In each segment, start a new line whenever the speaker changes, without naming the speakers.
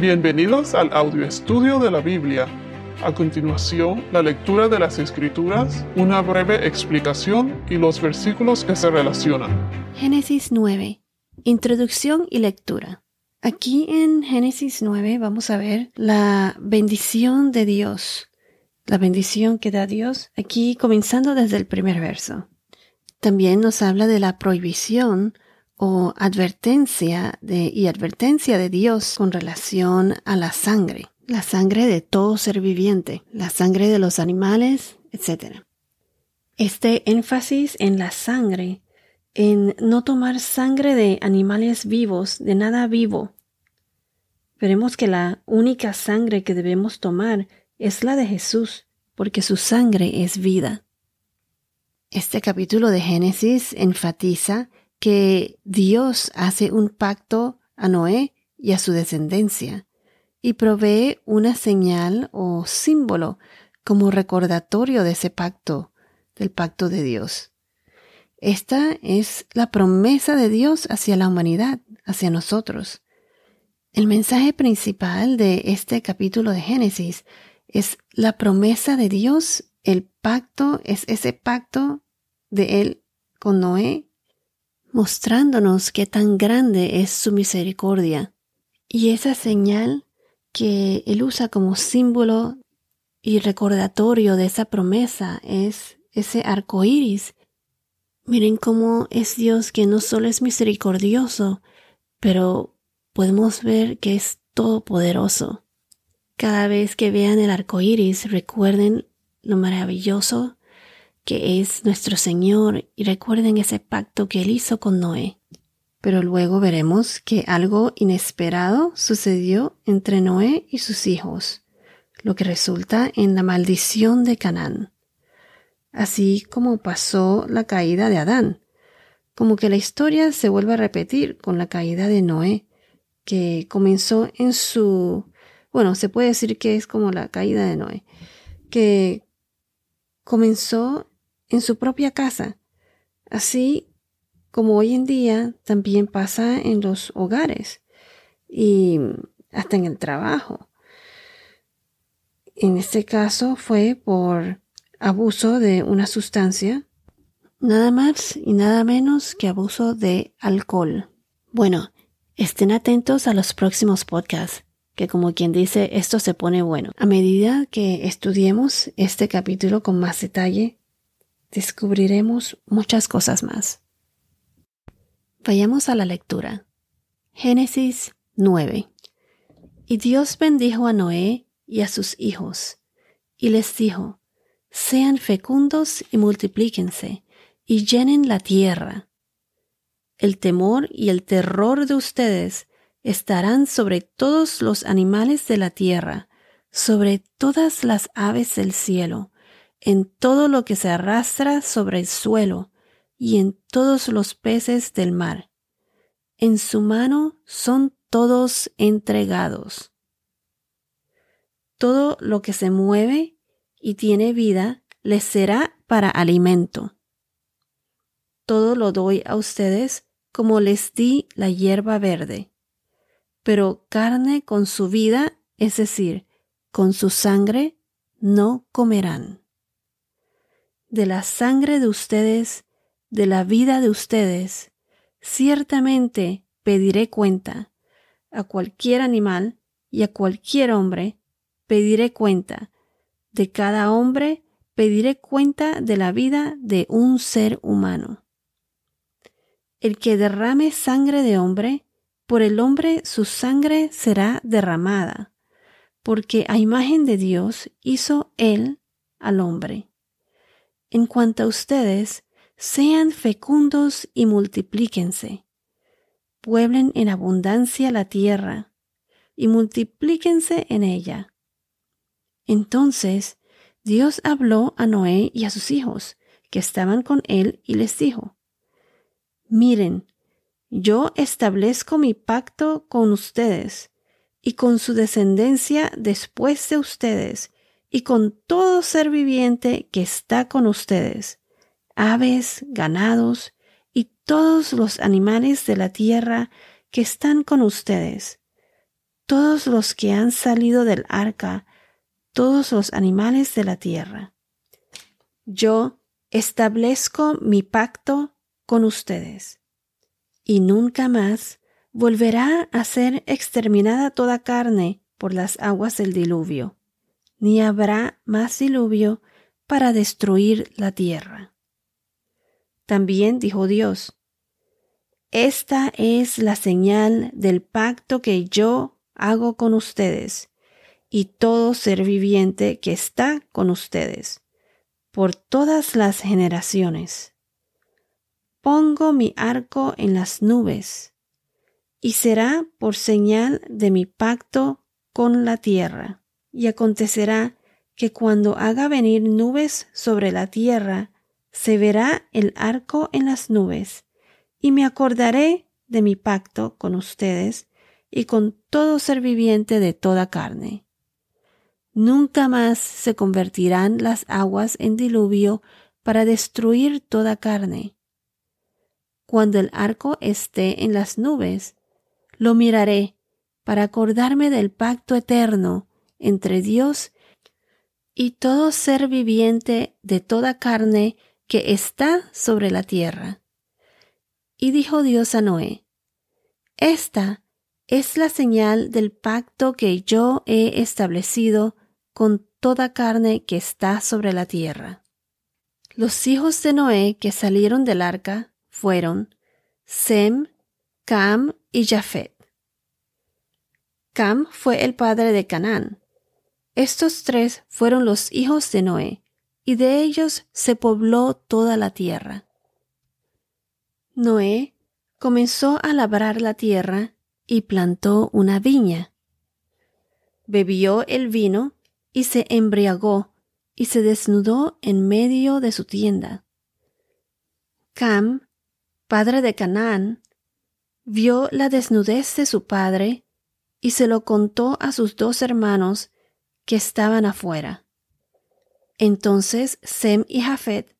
Bienvenidos al audio estudio de la Biblia. A continuación, la lectura de las Escrituras, una breve explicación y los versículos que se relacionan.
Génesis 9. Introducción y lectura. Aquí en Génesis 9 vamos a ver la bendición de Dios. La bendición que da Dios aquí comenzando desde el primer verso. También nos habla de la prohibición o advertencia de, y advertencia de Dios con relación a la sangre, la sangre de todo ser viviente, la sangre de los animales, etc. Este énfasis en la sangre, en no tomar sangre de animales vivos, de nada vivo. Veremos que la única sangre que debemos tomar es la de Jesús, porque su sangre es vida. Este capítulo de Génesis enfatiza que Dios hace un pacto a Noé y a su descendencia y provee una señal o símbolo como recordatorio de ese pacto, del pacto de Dios. Esta es la promesa de Dios hacia la humanidad, hacia nosotros. El mensaje principal de este capítulo de Génesis es la promesa de Dios, el pacto es ese pacto de Él con Noé mostrándonos qué tan grande es su misericordia. Y esa señal que él usa como símbolo y recordatorio de esa promesa es ese arco iris. Miren cómo es Dios que no solo es misericordioso, pero podemos ver que es todopoderoso. Cada vez que vean el arco iris, recuerden lo maravilloso que es nuestro Señor y recuerden ese pacto que él hizo con Noé. Pero luego veremos que algo inesperado sucedió entre Noé y sus hijos, lo que resulta en la maldición de Canaán. Así como pasó la caída de Adán, como que la historia se vuelve a repetir con la caída de Noé, que comenzó en su, bueno, se puede decir que es como la caída de Noé, que comenzó en su propia casa, así como hoy en día también pasa en los hogares y hasta en el trabajo. En este caso fue por abuso de una sustancia, nada más y nada menos que abuso de alcohol. Bueno, estén atentos a los próximos podcasts, que como quien dice, esto se pone bueno. A medida que estudiemos este capítulo con más detalle, descubriremos muchas cosas más. Vayamos a la lectura. Génesis 9. Y Dios bendijo a Noé y a sus hijos, y les dijo, sean fecundos y multiplíquense, y llenen la tierra. El temor y el terror de ustedes estarán sobre todos los animales de la tierra, sobre todas las aves del cielo, en todo lo que se arrastra sobre el suelo y en todos los peces del mar. En su mano son todos entregados. Todo lo que se mueve y tiene vida les será para alimento. Todo lo doy a ustedes como les di la hierba verde. Pero carne con su vida, es decir, con su sangre, no comerán de la sangre de ustedes, de la vida de ustedes, ciertamente pediré cuenta. A cualquier animal y a cualquier hombre pediré cuenta. De cada hombre pediré cuenta de la vida de un ser humano. El que derrame sangre de hombre, por el hombre su sangre será derramada, porque a imagen de Dios hizo él al hombre. En cuanto a ustedes, sean fecundos y multiplíquense. Pueblen en abundancia la tierra y multiplíquense en ella. Entonces Dios habló a Noé y a sus hijos, que estaban con él, y les dijo, Miren, yo establezco mi pacto con ustedes y con su descendencia después de ustedes, y con todo ser viviente que está con ustedes, aves, ganados y todos los animales de la tierra que están con ustedes. todos los que han salido del arca, todos los animales de la tierra. Yo establezco mi pacto con ustedes, y nunca más volverá a ser exterminada toda carne por las aguas del diluvio, ni habrá más diluvio para destruir la tierra. También dijo Dios, Esta es la señal del pacto que yo hago con ustedes y todo ser viviente que está con ustedes por todas las generaciones. Pongo mi arco en las nubes y será por señal de mi pacto con la tierra. Y acontecerá que cuando haga venir nubes sobre la tierra, se verá el arco en las nubes, y me acordaré de mi pacto con ustedes y con todo ser viviente de toda carne. Nunca más se convertirán las aguas en diluvio para destruir toda carne. Cuando el arco esté en las nubes, lo miraré para acordarme del pacto eterno entre Dios y todo ser viviente de toda carne que está sobre la tierra. Y dijo Dios a Noé, Esta es la señal del pacto que yo he establecido con toda carne que está sobre la tierra. Los hijos de Noé que salieron del arca fueron Sem, Cam y Jafet. Cam fue el padre de Canaán, estos tres fueron los hijos de Noé, y de ellos se pobló toda la tierra. Noé comenzó a labrar la tierra y plantó una viña. Bebió el vino y se embriagó y se desnudó en medio de su tienda. Cam, padre de Canaán, vio la desnudez de su padre y se lo contó a sus dos hermanos que estaban afuera. Entonces Sem y Jafet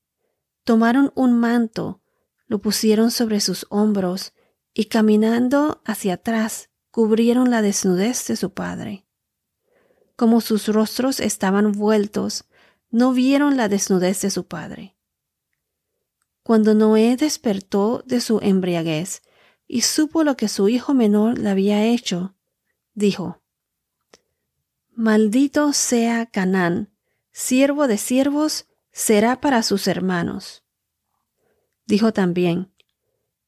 tomaron un manto, lo pusieron sobre sus hombros y caminando hacia atrás cubrieron la desnudez de su padre. Como sus rostros estaban vueltos, no vieron la desnudez de su padre. Cuando Noé despertó de su embriaguez y supo lo que su hijo menor le había hecho, dijo, Maldito sea Canaán, siervo de siervos será para sus hermanos. Dijo también,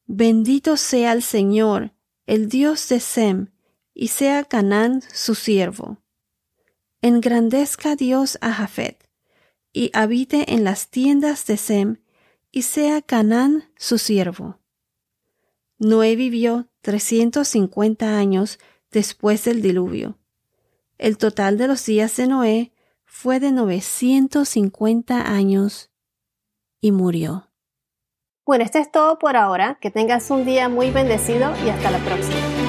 Bendito sea el Señor, el Dios de Sem, y sea Canaán su siervo. Engrandezca Dios a Jafet, y habite en las tiendas de Sem, y sea Canaán su siervo. Noé vivió trescientos cincuenta años después del diluvio el total de los días de Noé fue de 950 años y murió.
Bueno, esto es todo por ahora. Que tengas un día muy bendecido y hasta la próxima.